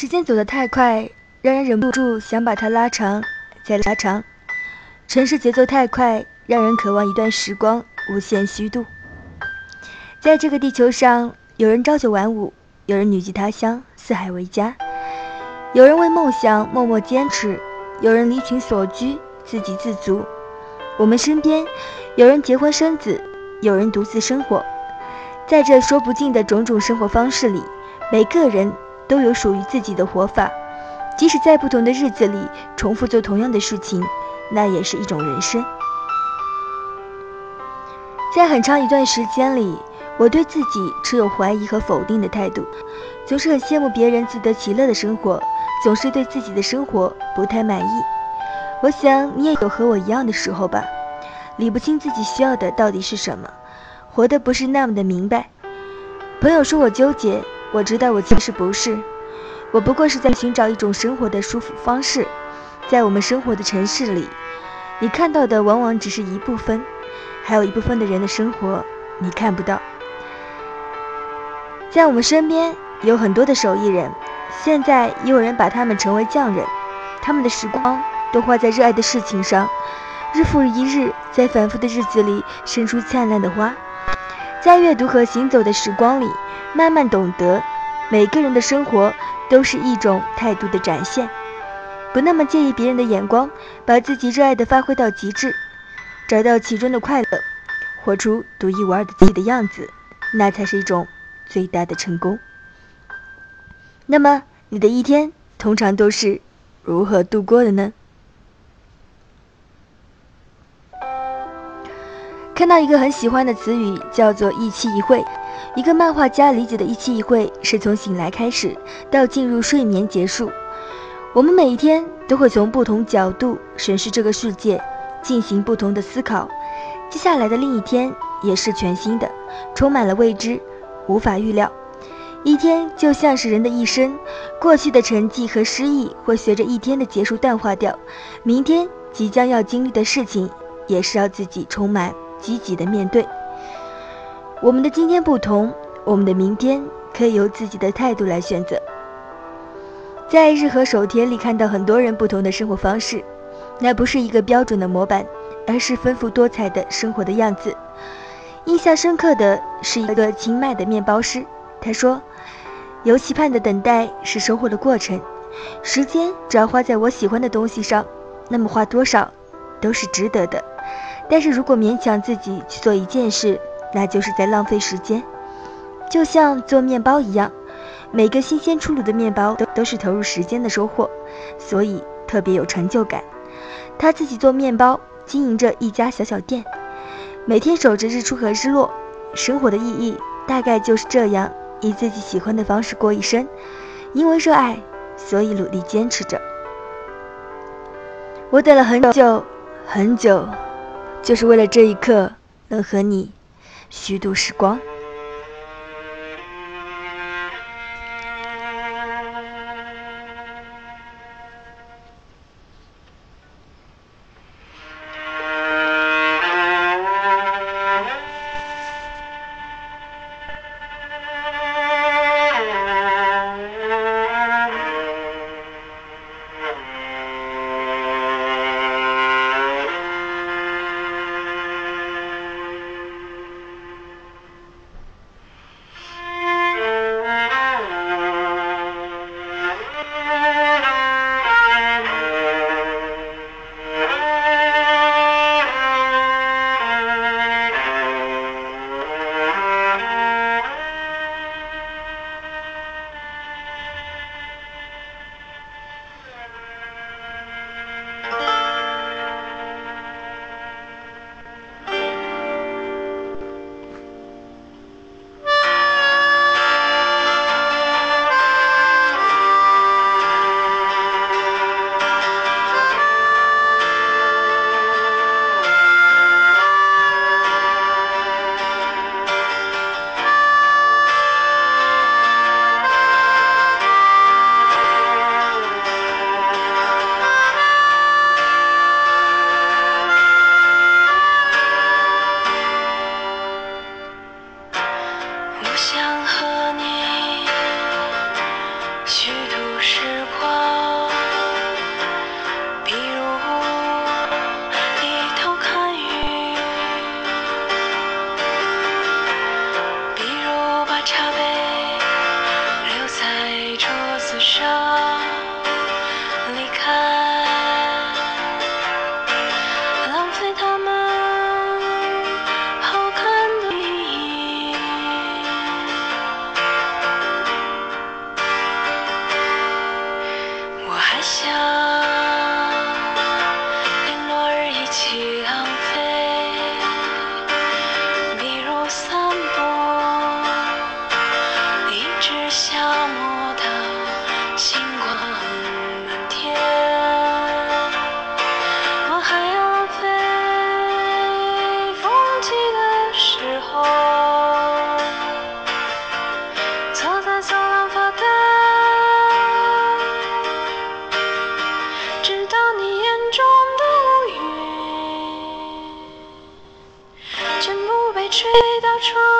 时间走得太快，让人忍不住想把它拉长，再拉长。城市节奏太快，让人渴望一段时光无限虚度。在这个地球上，有人朝九晚五，有人旅居他乡，四海为家；有人为梦想默默坚持，有人离群索居，自给自足。我们身边，有人结婚生子，有人独自生活。在这说不尽的种种生活方式里，每个人都有属于自己的活法。即使在不同的日子里重复做同样的事情，那也是一种人生。在很长一段时间里，我对自己持有怀疑和否定的态度，总是很羡慕别人自得其乐的生活，总是对自己的生活不太满意。我想你也有和我一样的时候吧，理不清自己需要的到底是什么，活得不是那么的明白。朋友说我纠结，我知道我其实不是，我不过是在寻找一种生活的舒服方式。在我们生活的城市里，你看到的往往只是一部分，还有一部分的人的生活你看不到。在我们身边有很多的手艺人，现在也有人把他们称为匠人，他们的时光。都花在热爱的事情上，日复一日，在反复的日子里生出灿烂的花。在阅读和行走的时光里，慢慢懂得，每个人的生活都是一种态度的展现。不那么介意别人的眼光，把自己热爱的发挥到极致，找到其中的快乐，活出独一无二的自己的样子，那才是一种最大的成功。那么，你的一天通常都是如何度过的呢？看到一个很喜欢的词语，叫做一期一会。一个漫画家理解的一期一会，是从醒来开始，到进入睡眠结束。我们每一天都会从不同角度审视这个世界，进行不同的思考。接下来的另一天也是全新的，充满了未知，无法预料。一天就像是人的一生，过去的沉寂和失意会随着一天的结束淡化掉。明天即将要经历的事情，也是要自己充满。积极的面对，我们的今天不同，我们的明天可以由自己的态度来选择。在日和手田里看到很多人不同的生活方式，那不是一个标准的模板，而是丰富多彩的生活的样子。印象深刻的是一个清迈的面包师，他说：“有期盼的等待是收获的过程，时间只要花在我喜欢的东西上，那么花多少都是值得的。”但是如果勉强自己去做一件事，那就是在浪费时间。就像做面包一样，每个新鲜出炉的面包都都是投入时间的收获，所以特别有成就感。他自己做面包，经营着一家小小店，每天守着日出和日落。生活的意义大概就是这样，以自己喜欢的方式过一生。因为热爱，所以努力坚持着。我等了很久，很久。就是为了这一刻，能和你虚度时光。许多。吹到窗